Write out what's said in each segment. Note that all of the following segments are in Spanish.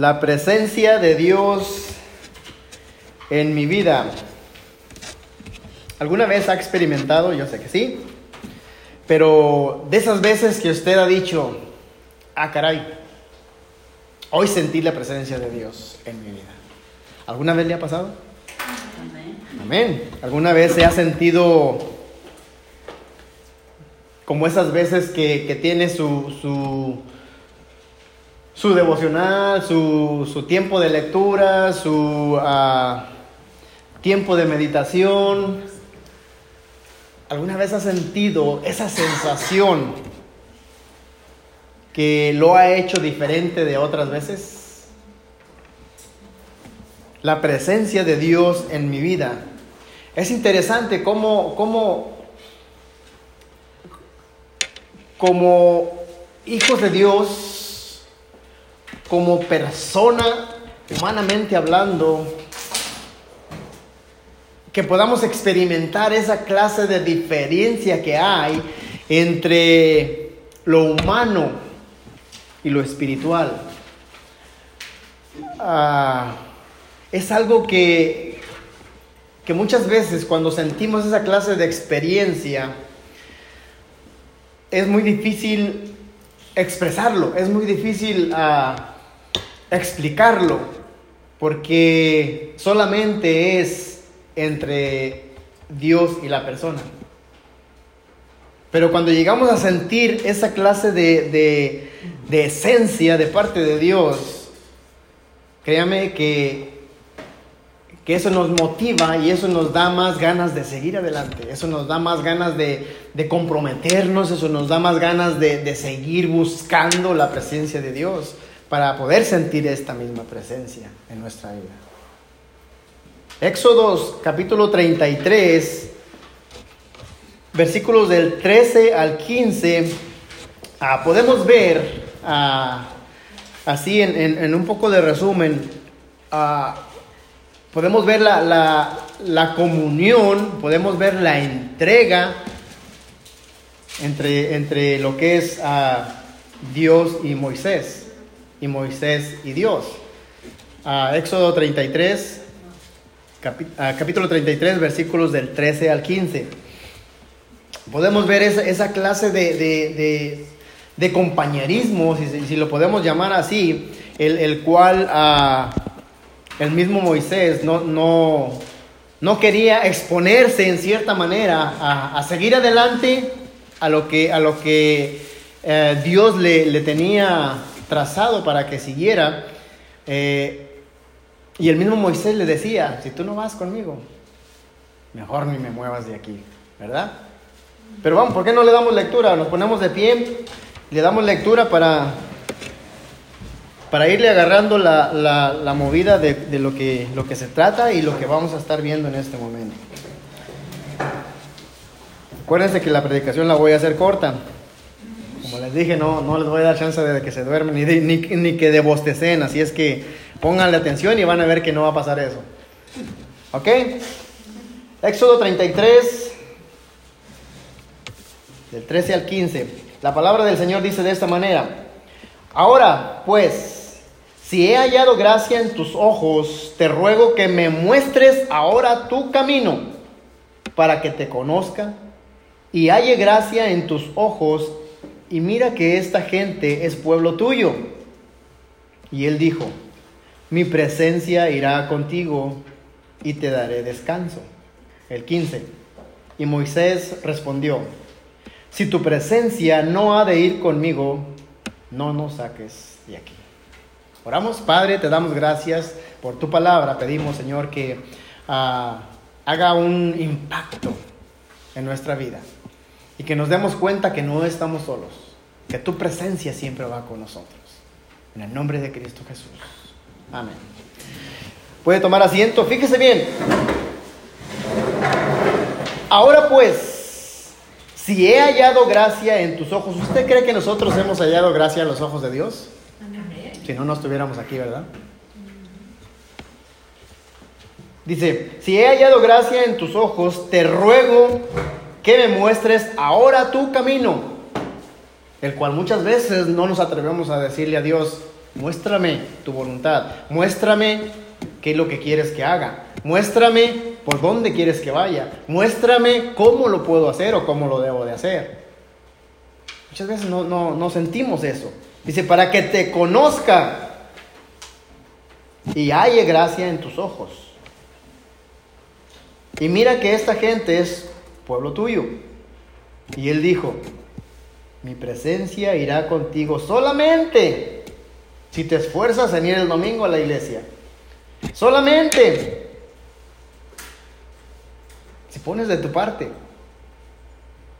La presencia de Dios en mi vida. ¿Alguna vez ha experimentado? Yo sé que sí. Pero de esas veces que usted ha dicho, ah, caray, hoy sentí la presencia de Dios en mi vida. ¿Alguna vez le ha pasado? Amén. ¿Alguna vez se ha sentido como esas veces que, tiene su, su, su devocional, su, su, tiempo de lectura, su uh, tiempo de meditación? ¿Alguna vez ha sentido esa sensación que lo ha hecho diferente de otras veces? La presencia de Dios en mi vida. Es interesante cómo, cómo como hijos de Dios, como persona, humanamente hablando, que podamos experimentar esa clase de diferencia que hay entre lo humano y lo espiritual. Ah, es algo que, que muchas veces cuando sentimos esa clase de experiencia, es muy difícil expresarlo, es muy difícil ah, explicarlo, porque solamente es entre Dios y la persona. Pero cuando llegamos a sentir esa clase de, de esencia de parte de Dios, créame que que eso nos motiva y eso nos da más ganas de seguir adelante, eso nos da más ganas de, comprometernos, eso nos da más ganas de, seguir buscando la presencia de Dios para poder sentir esta misma presencia en nuestra vida. Éxodos capítulo 33, versículos del 13 al 15, ah, podemos ver ah, así en, un poco de resumen. Ah, podemos ver la, comunión, podemos ver la entrega entre, entre lo que es ah, Dios y Moisés, y Moisés y Dios. Uh, Éxodo 33, ah, capítulo 33, versículos del 13 al 15. Podemos ver esa, clase de, de, compañerismo, si, lo podemos llamar así, el, el cual el mismo Moisés no, no, no quería exponerse en cierta manera a, seguir adelante a lo que, a lo que eh, Dios le, tenía trazado para que siguiera. Eh, y el mismo Moisés le decía, si tú no vas conmigo, mejor ni me muevas de aquí, ¿verdad? Pero vamos, ¿por qué no le damos lectura? Nos ponemos de pie, le damos lectura para para irle agarrando la, movida de, lo, que, lo que se trata y lo que vamos a estar viendo en este momento. Acuérdense que la predicación la voy a hacer corta. Como les dije, no, no les voy a dar chance de que se duermen ni, ni, que debostecen, así es que pónganle atención y van a ver que no va a pasar eso. ¿Ok? Éxodo 33, del 13 al 15. La palabra del Señor dice de esta manera, ahora pues, si he hallado gracia en tus ojos, te ruego que me muestres ahora tu camino para que te conozca y halle gracia en tus ojos y mira que esta gente es pueblo tuyo. Y él dijo, mi presencia irá contigo y te daré descanso. El 15. Y Moisés respondió, si tu presencia no ha de ir conmigo, no nos saques de aquí. Oramos, Padre, te damos gracias por tu palabra. Pedimos, Señor, que ah, haga un impacto en nuestra vida y que nos demos cuenta que no estamos solos, que tu presencia siempre va con nosotros. En el nombre de Cristo Jesús. Amén. Puede tomar asiento. Fíjese bien. Ahora pues, si he hallado gracia en tus ojos, ¿usted cree que nosotros hemos hallado gracia en los ojos de Dios? Si no, no estuviéramos aquí, ¿verdad? Dice, si he hallado gracia en tus ojos, te ruego que me muestres ahora tu camino, el cual muchas veces no nos atrevemos a decirle a Dios, muéstrame tu voluntad, muéstrame qué es lo que quieres que haga, muéstrame por dónde quieres que vaya, muéstrame cómo lo puedo hacer o cómo lo debo de hacer. Muchas veces no, no sentimos eso. Dice, para que te conozca y halle gracia en tus ojos. Y mira que esta gente es pueblo tuyo. Y él dijo, mi presencia irá contigo solamente si te esfuerzas en ir el domingo a la iglesia. Solamente si pones de tu parte.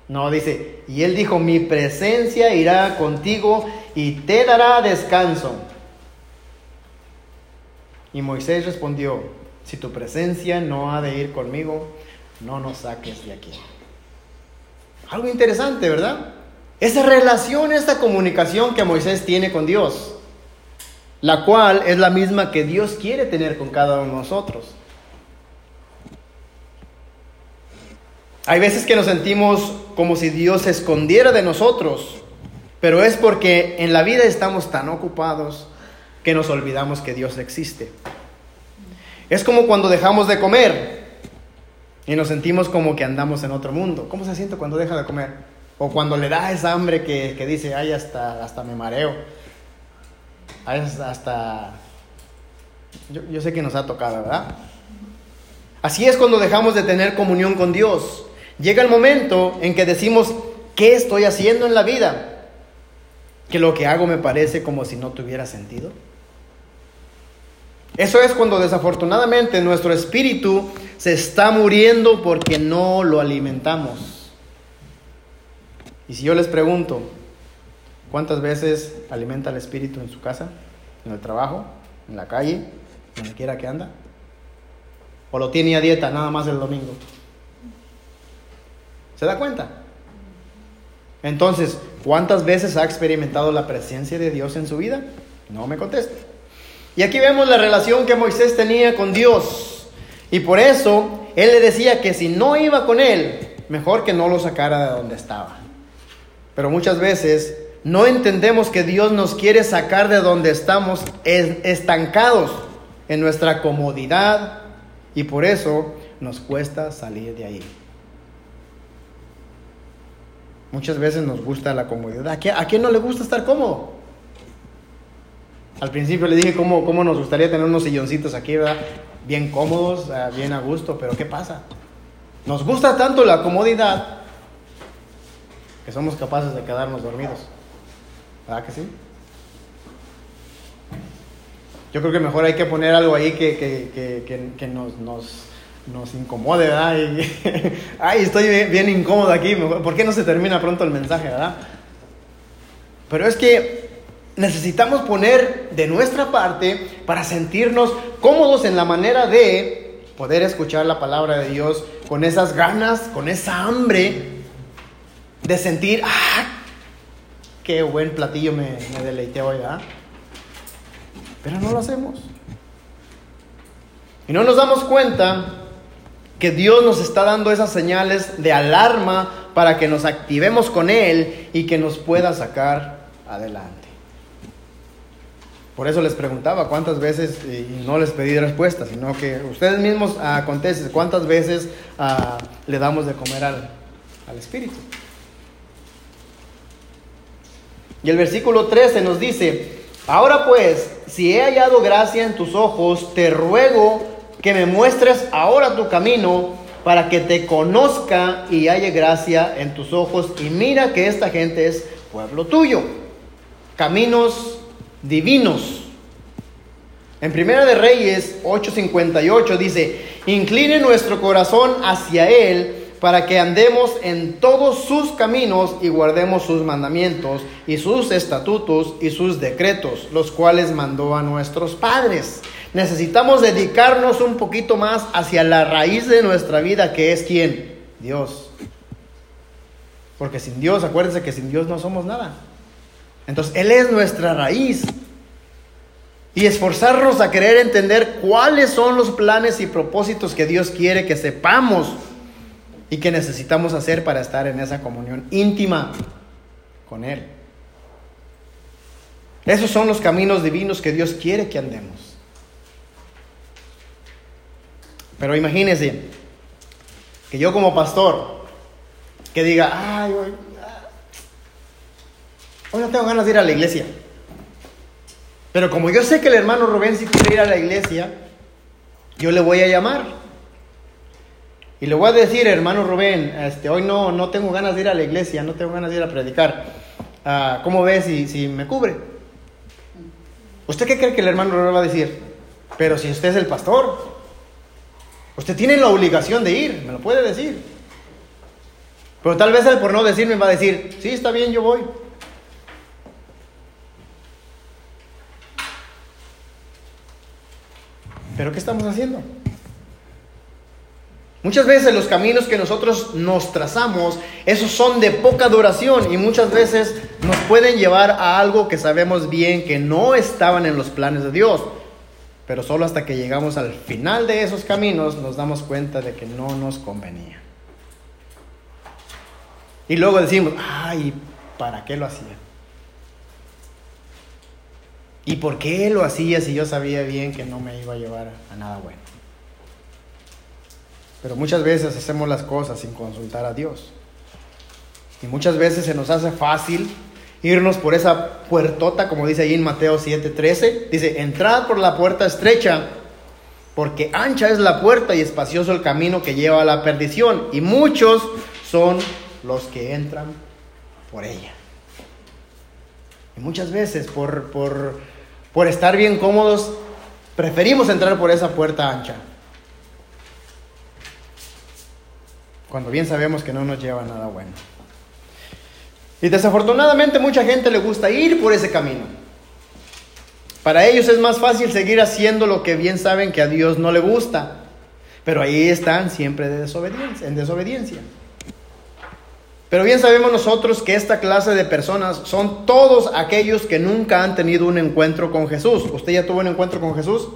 No, dice, y él dijo, mi presencia irá contigo y te dará descanso. Y Moisés respondió, si tu presencia no ha de ir conmigo, no nos saques de aquí. Algo interesante, ¿verdad? Esa relación, esta comunicación que Moisés tiene con Dios, la cual es la misma que Dios quiere tener con cada uno de nosotros. Hay veces que nos sentimos como si Dios se escondiera de nosotros, pero es porque en la vida estamos tan ocupados que nos olvidamos que Dios existe. Es como cuando dejamos de comer y nos sentimos como que andamos en otro mundo. ¿Cómo se siente cuando deja de comer? O cuando le da esa hambre que, dice, ay, hasta, hasta me mareo. Ay, hasta... Yo, yo sé que nos ha tocado, ¿verdad? Así es cuando dejamos de tener comunión con Dios. Llega el momento en que decimos, ¿qué estoy haciendo en la vida? Que lo que hago me parece como si no tuviera sentido. Eso es cuando desafortunadamente nuestro espíritu se está muriendo porque no lo alimentamos. Y si yo les pregunto, ¿cuántas veces alimenta el espíritu en su casa, en el trabajo, en la calle, donde quiera que anda? ¿O lo tiene a dieta nada más el domingo? ¿Se da cuenta? Entonces, ¿cuántas veces ha experimentado la presencia de Dios en su vida? No me conteste. Y aquí vemos la relación que Moisés tenía con Dios. Y por eso él le decía que si no iba con él, mejor que no lo sacara de donde estaba. Pero muchas veces no entendemos que Dios nos quiere sacar de donde estamos estancados en nuestra comodidad y por eso nos cuesta salir de ahí. Muchas veces nos gusta la comodidad. ¿A quién no le gusta estar cómodo? Al principio le dije cómo, cómo nos gustaría tener unos silloncitos aquí, ¿verdad? Bien cómodos, ah, bien a gusto, pero ¿qué pasa? Nos gusta tanto la comodidad que somos capaces de quedarnos dormidos. ¿Verdad que sí? Yo creo que mejor hay que poner algo ahí que, que, que, nos, nos, nos, incomode, ¿verdad? ay, estoy bien, bien incómodo aquí, ¿por qué no se termina pronto el mensaje, verdad? Pero es que necesitamos poner de nuestra parte para sentirnos cómodos en la manera de poder escuchar la palabra de Dios con esas ganas, con esa hambre de sentir, ah, qué buen platillo me, me deleité hoy. Pero no lo hacemos. Y no nos damos cuenta que Dios nos está dando esas señales de alarma para que nos activemos con Él y que nos pueda sacar adelante. Por eso les preguntaba cuántas veces, y no les pedí respuesta, sino que ustedes mismos contesten cuántas veces ah, le damos de comer al, al Espíritu. Y el versículo 13 nos dice, ahora pues, si he hallado gracia en tus ojos, te ruego que me muestres ahora tu camino para que te conozca y halle gracia en tus ojos. Y mira que esta gente es pueblo tuyo. Caminos divinos. En Primera de Reyes 8:58 dice, incline nuestro corazón hacia Él para que andemos en todos sus caminos y guardemos sus mandamientos y sus estatutos y sus decretos, los cuales mandó a nuestros padres. Necesitamos dedicarnos un poquito más hacia la raíz de nuestra vida, que es quién? Dios. Porque sin Dios, acuérdense que sin Dios no somos nada. Entonces, Él es nuestra raíz. Y esforzarnos a querer entender cuáles son los planes y propósitos que Dios quiere que sepamos y que necesitamos hacer para estar en esa comunión íntima con Él. Esos son los caminos divinos que Dios quiere que andemos. Pero imagínense que yo como pastor, que diga, ay, hoy no tengo ganas de ir a la iglesia. Pero como yo sé que el hermano Rubén sí quiere ir a la iglesia, yo le voy a llamar. Y le voy a decir, hermano Rubén, este, hoy no, no tengo ganas de ir a la iglesia, no tengo ganas de ir a predicar. Ah, ¿Cómo ves si, si me cubre? ¿Usted qué cree que el hermano Rubén va a decir? Pero si usted es el pastor, usted tiene la obligación de ir, me lo puede decir. Pero tal vez él por no decirme va a decir, sí, está bien, yo voy. Pero ¿qué estamos haciendo? Muchas veces los caminos que nosotros nos trazamos, esos son de poca duración y muchas veces nos pueden llevar a algo que sabemos bien que no estaban en los planes de Dios. Pero solo hasta que llegamos al final de esos caminos nos damos cuenta de que no nos convenía. Y luego decimos, ay, ¿para qué lo hacía? ¿Y por qué lo hacía si yo sabía bien que no me iba a llevar a nada bueno? Pero muchas veces hacemos las cosas sin consultar a Dios. Y muchas veces se nos hace fácil irnos por esa puertota, como dice ahí en Mateo 7:13. Dice, entrad por la puerta estrecha, porque ancha es la puerta y espacioso el camino que lleva a la perdición. Y muchos son los que entran por ella. Muchas veces por, por por estar bien cómodos, preferimos entrar por esa puerta ancha. Cuando bien sabemos que no nos lleva nada bueno. Y desafortunadamente mucha gente le gusta ir por ese camino. Para ellos es más fácil seguir haciendo lo que bien saben que a Dios no le gusta. Pero ahí están siempre de desobediencia, en desobediencia. Pero bien sabemos nosotros que esta clase de personas son todos aquellos que nunca han tenido un encuentro con Jesús. ¿Usted ya tuvo un encuentro con Jesús?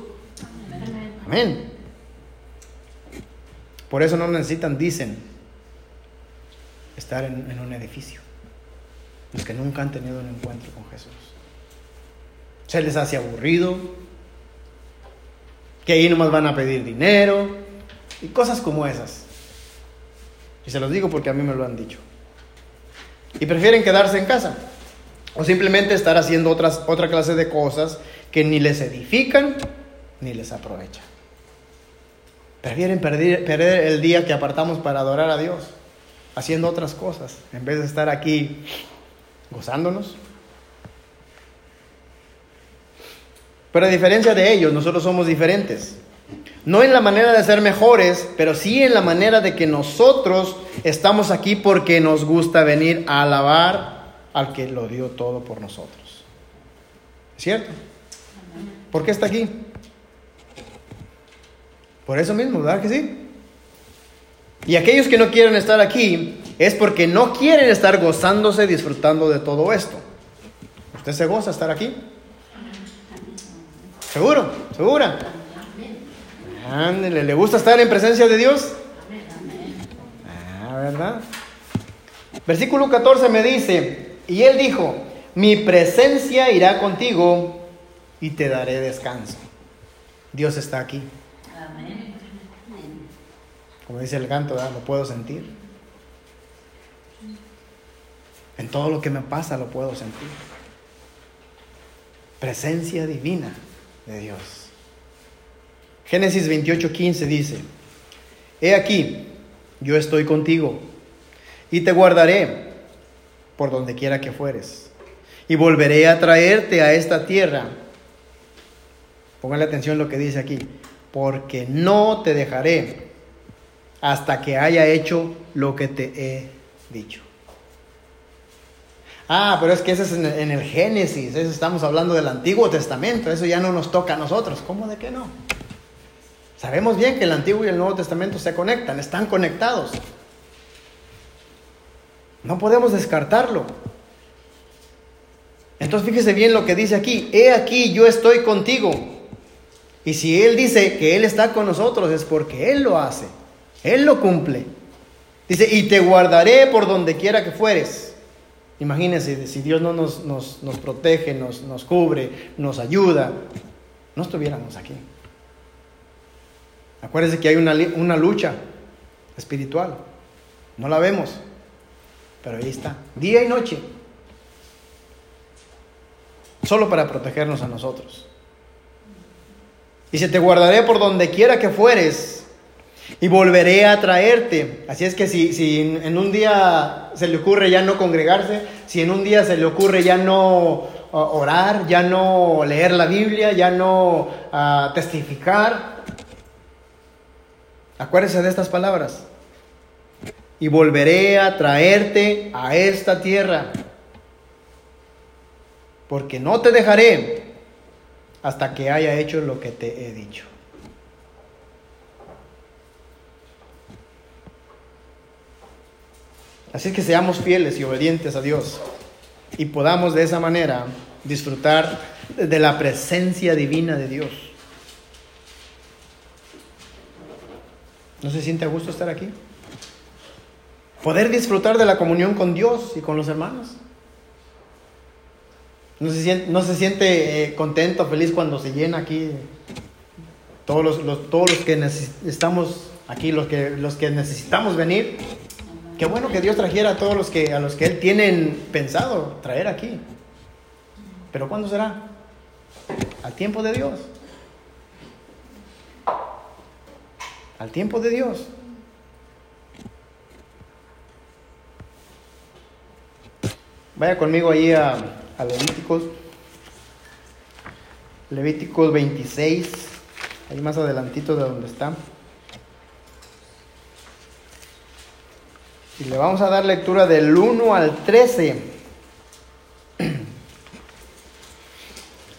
Amén. Por eso no necesitan, dicen, estar en, en un edificio. Los que nunca han tenido un encuentro con Jesús. Se les hace aburrido, que ahí nomás van a pedir dinero y cosas como esas. Y se los digo porque a mí me lo han dicho y prefieren quedarse en casa o simplemente estar haciendo otras, otra clase de cosas que ni les edifican ni les aprovechan. Prefieren perder, perder el día que apartamos para adorar a Dios haciendo otras cosas en vez de estar aquí gozándonos. Pero a diferencia de ellos, nosotros somos diferentes. No en la manera de ser mejores, pero sí en la manera de que nosotros estamos aquí porque nos gusta venir a alabar al que lo dio todo por nosotros. ¿Cierto? ¿Por qué está aquí? Por eso mismo, ¿verdad que sí? Y aquellos que no quieren estar aquí es porque no quieren estar gozándose, disfrutando de todo esto. ¿Usted se goza estar aquí? ¿Seguro? ¿Segura? Ándele, ¿le gusta estar en presencia de Dios? ¿Verdad? Versículo 14 me dice, y él dijo, mi presencia irá contigo y te daré descanso. Dios está aquí. Como dice el canto, lo puedo sentir. En todo lo que me pasa lo puedo sentir. Presencia divina de Dios. Génesis 28:15 dice, He aquí, yo estoy contigo y te guardaré por donde quiera que fueres y volveré a traerte a esta tierra. Póngale atención lo que dice aquí, porque no te dejaré hasta que haya hecho lo que te he dicho. Ah, pero es que ese es en el, Génesis, estamos hablando del Antiguo Testamento, eso ya no nos toca a nosotros. ¿Cómo de que no? Sabemos bien que el Antiguo y el Nuevo Testamento se conectan, están conectados. No podemos descartarlo. Entonces fíjese bien lo que dice aquí. He aquí, yo estoy contigo. Y si Él dice que Él está con nosotros es porque Él lo hace. Él lo cumple. Dice, y te guardaré por donde quiera que fueres. Imagínense, si Dios no nos, protege, nos, nos cubre, nos ayuda, no estuviéramos aquí. Acuérdense que hay una, una lucha espiritual. No la vemos, pero ahí está, día y noche. Solo para protegernos a nosotros. Y se te guardaré por donde quiera que fueres y volveré a traerte. Así es que si, si en un día se le ocurre ya no congregarse, si en un día se le ocurre ya no orar, ya no leer la Biblia, ya no uh, testificar, acuérdese de estas palabras. Y volveré a traerte a esta tierra, porque no te dejaré hasta que haya hecho lo que te he dicho. Así que seamos fieles y obedientes a Dios y podamos de esa manera disfrutar de la presencia divina de Dios. ¿No se siente a gusto estar aquí? Poder disfrutar de la comunión con Dios y con los hermanos. ¿No se siente, eh, contento, feliz cuando se llena aquí? Todos los, todos los que estamos aquí, los que, los que necesitamos venir, Qué bueno que Dios trajera a todos los que, a los que Él tienen pensado traer aquí. Pero ¿cuándo será? Al tiempo de Dios. Al tiempo de Dios. Vaya conmigo ahí a, Levíticos. Levíticos 26, ahí más adelantito de donde está. Y le vamos a dar lectura del 1 al 13.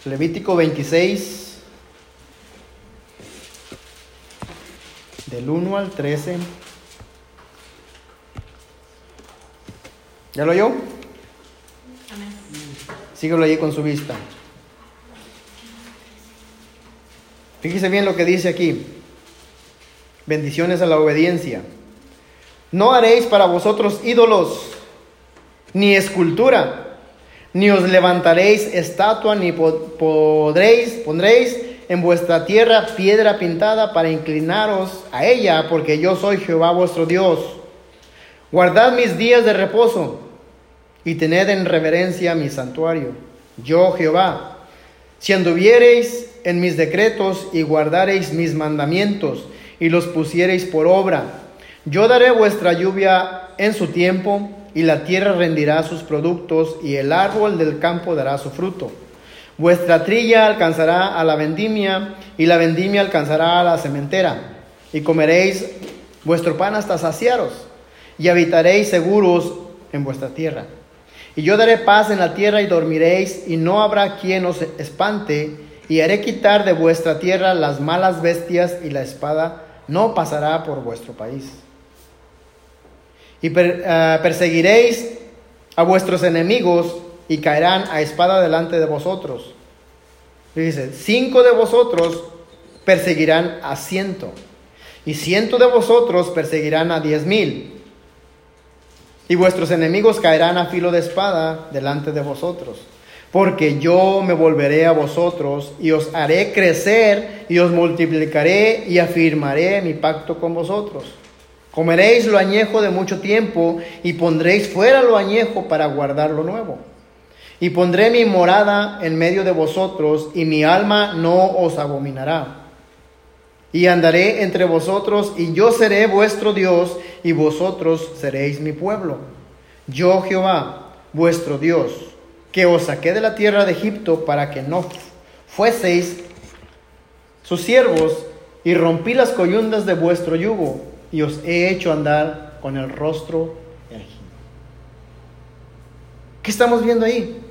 Levítico 26, del 1 al 13. ¿Ya lo oyó? Síguelo allí con su vista. Fíjese bien lo que dice aquí. Bendiciones a la obediencia. No haréis para vosotros ídolos, ni escultura, ni os levantaréis estatua, ni podréis, pondréis en vuestra tierra piedra pintada para inclinaros a ella, porque yo soy Jehová vuestro Dios. Guardad mis días de reposo y tened en reverencia mi santuario. Yo Jehová, si anduviereis en mis decretos y guardareis mis mandamientos y los pusiereis por obra, yo daré vuestra lluvia en su tiempo, y la tierra rendirá sus productos, y el árbol del campo dará su fruto. Vuestra trilla alcanzará a la vendimia, y la vendimia alcanzará a la cementera, y comeréis vuestro pan hasta saciaros, y habitaréis seguros en vuestra tierra. Y yo daré paz en la tierra y dormiréis, y no habrá quien os espante, y haré quitar de vuestra tierra las malas bestias, y la espada no pasará por vuestro país y eh, perseguiréis a vuestros enemigos y caerán a espada delante de vosotros. dice, cinco de vosotros perseguirán a ciento, y ciento de vosotros perseguirán a diez mil, y vuestros enemigos caerán a filo de espada delante de vosotros. Porque yo me volveré a vosotros y os haré crecer y os multiplicaré y afirmaré mi pacto con vosotros Comeréis lo añejo de mucho tiempo y pondréis fuera lo añejo para guardar lo nuevo. Y pondré mi morada en medio de vosotros y mi alma no os abominará. Y andaré entre vosotros y yo seré vuestro Dios y vosotros seréis mi pueblo. Yo Jehová, vuestro Dios, que os saqué de la tierra de Egipto para que no fueseis sus siervos y rompí las coyundas de vuestro yugo y os he hecho andar con el rostro erguido. ¿Qué estamos viendo ahí?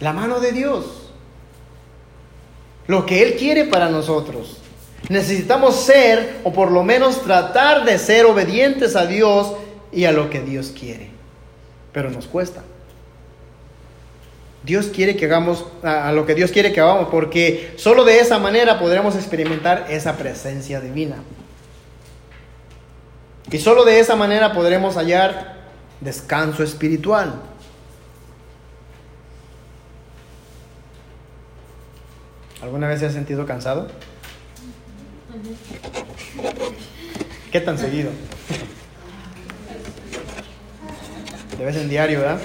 La mano de Dios. Lo que Él quiere para nosotros. Necesitamos ser, o por lo menos tratar de ser obedientes a Dios y a lo que Dios quiere. Pero nos cuesta. Dios quiere que hagamos a, lo que Dios quiere que hagamos, porque solo de esa manera podremos experimentar esa presencia divina. Y solo de esa manera podremos hallar descanso espiritual. ¿Alguna vez se ha sentido cansado? ¿Qué tan seguido? De vez en diario, ¿verdad?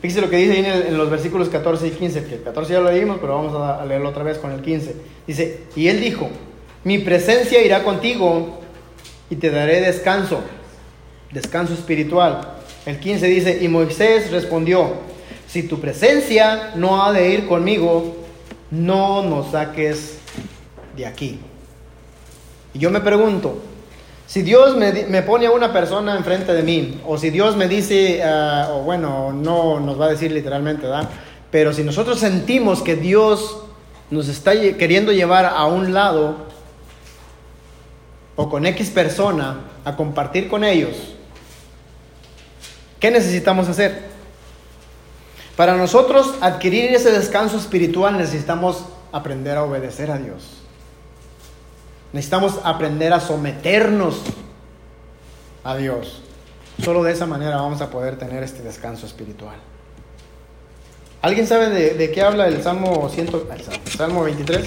Fíjese lo que dice ahí en, los versículos 14 y 15, que el 14 ya lo leímos, pero vamos a, leerlo otra vez con el 15. Dice, y él dijo, mi presencia irá contigo y te daré descanso, descanso espiritual. El 15 dice, y Moisés respondió, si tu presencia no ha de ir conmigo, no nos saques de aquí. Y yo me pregunto, si Dios me, pone a una persona enfrente de mí, o si Dios me dice, ah, o bueno, no nos va a decir literalmente, ¿verdad? Pero si nosotros sentimos que Dios nos está queriendo llevar a un lado, o con X persona, a compartir con ellos, ¿qué necesitamos hacer? Para nosotros adquirir ese descanso espiritual necesitamos aprender a obedecer a Dios. Necesitamos aprender a someternos a Dios. Solo de esa manera vamos a poder tener este descanso espiritual. ¿Alguien sabe de, qué habla el Salmo, 100, el Salmo 23?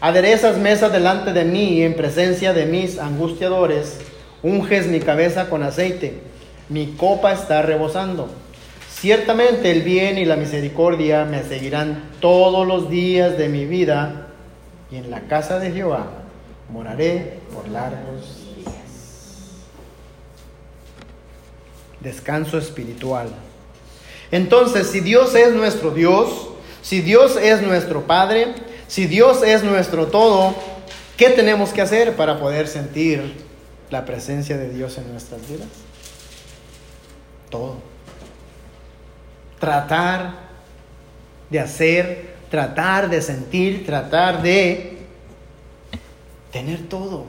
Aderezas mesa delante de mí en presencia de mis angustiadores. Unges mi cabeza con aceite. Mi copa está rebosando. Ciertamente el bien y la misericordia me seguirán todos los días de mi vida y en la casa de Jehová moraré por largos días. Descanso espiritual. Entonces, si Dios es nuestro Dios, si Dios es nuestro Padre, si Dios es nuestro todo, ¿qué tenemos que hacer para poder sentir la presencia de Dios en nuestras vidas? Todo. Tratar de hacer, tratar de sentir, tratar de tener todo.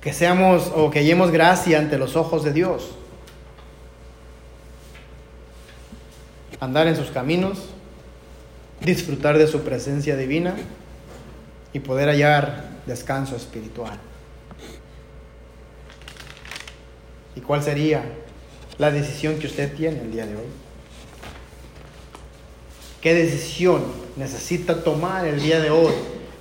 Que seamos o que hallemos gracia ante los ojos de Dios. Andar en sus caminos, disfrutar de su presencia divina y poder hallar descanso espiritual. ¿Y cuál sería la decisión que usted tiene el día de hoy? ¿Qué decisión necesita tomar el día de hoy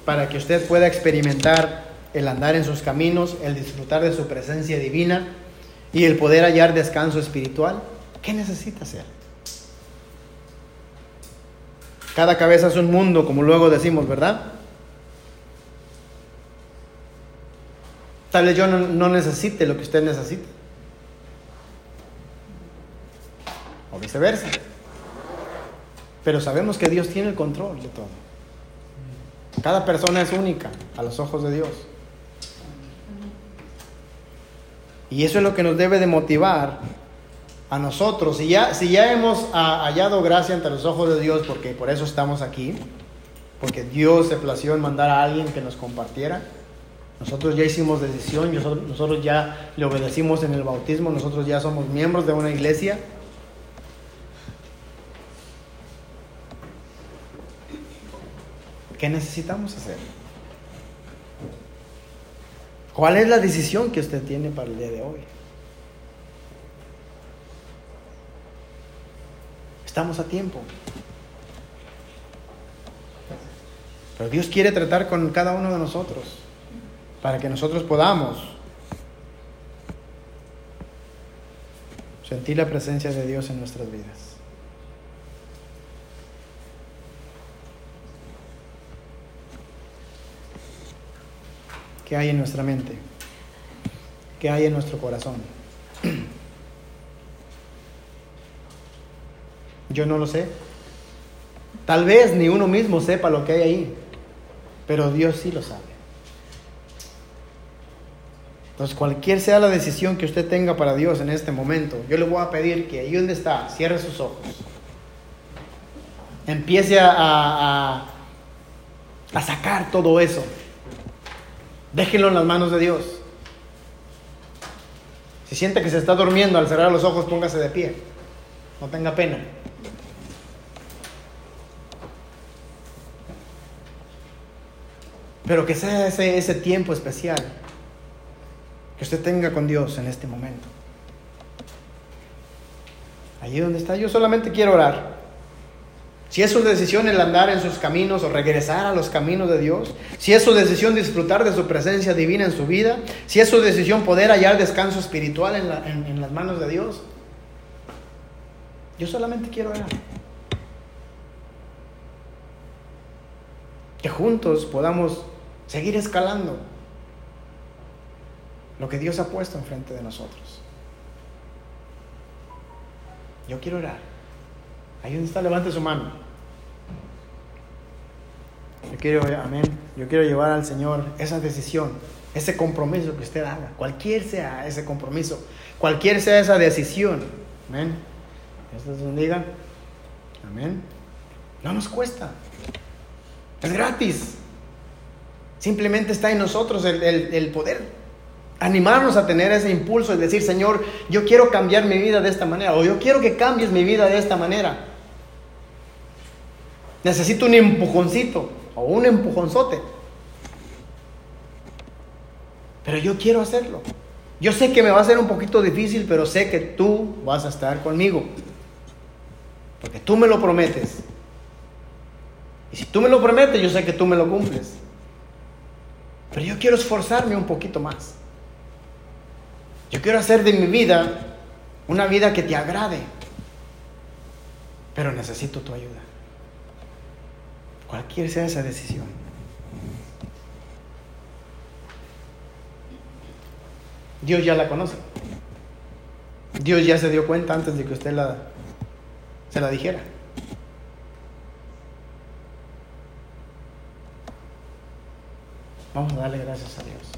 para que usted pueda experimentar el andar en sus caminos, el disfrutar de su presencia divina y el poder hallar descanso espiritual? ¿Qué necesita hacer? Cada cabeza es un mundo, como luego decimos, ¿verdad? Tal vez yo no, necesite lo que usted necesita. O viceversa. Pero sabemos que Dios tiene el control de todo. Cada persona es única a los ojos de Dios. Y eso es lo que nos debe de motivar a nosotros. Si ya, si ya hemos hallado gracia ante los ojos de Dios, porque por eso estamos aquí, porque Dios se plació en mandar a alguien que nos compartiera, nosotros ya hicimos decisión, nosotros ya le obedecimos en el bautismo, nosotros ya somos miembros de una iglesia. ¿Qué necesitamos hacer? ¿Cuál es la decisión que usted tiene para el día de hoy? Estamos a tiempo. Pero Dios quiere tratar con cada uno de nosotros para que nosotros podamos sentir la presencia de Dios en nuestras vidas. ¿Qué hay en nuestra mente? que hay en nuestro corazón. Yo no lo sé. Tal vez ni uno mismo sepa lo que hay ahí, pero Dios sí lo sabe. Entonces, cualquier sea la decisión que usted tenga para Dios en este momento, yo le voy a pedir que ahí donde está, cierre sus ojos. Empiece a, a, a sacar todo eso. Déjenlo en las manos de Dios. Si siente que se está durmiendo al cerrar los ojos, póngase de pie. No tenga pena. Pero que sea ese, ese tiempo especial que usted tenga con Dios en este momento. Allí donde está, yo solamente quiero orar. Si es su decisión el andar en sus caminos o regresar a los caminos de Dios, si es su decisión disfrutar de su presencia divina en su vida, si es su decisión poder hallar descanso espiritual en, en las manos de Dios, yo solamente quiero orar. Que juntos podamos seguir escalando lo que Dios ha puesto enfrente de nosotros. Yo quiero orar. Ahí donde está, levante su mano. Yo quiero, amén. Yo quiero llevar al Señor esa decisión, ese compromiso que usted haga, cualquier sea ese compromiso, cualquier sea esa decisión. Amén. Dios les bendiga. Amén. No nos cuesta. Es gratis. Simplemente está en nosotros el, el, poder animarnos a tener ese impulso y decir, Señor, yo quiero cambiar mi vida de esta manera, o yo quiero que cambies mi vida de esta manera. Necesito un empujoncito o un empujonzote. Pero yo quiero hacerlo. Yo sé que me va a ser un poquito difícil, pero sé que tú vas a estar conmigo. Porque tú me lo prometes. Y si tú me lo prometes, yo sé que tú me lo cumples. Pero yo quiero esforzarme un poquito más. Yo quiero hacer de mi vida una vida que te agrade. Pero necesito tu ayuda. Cualquier sea esa decisión. Dios ya la conoce. Dios ya se dio cuenta antes de que usted la, se la dijera. Vamos a darle gracias a Dios.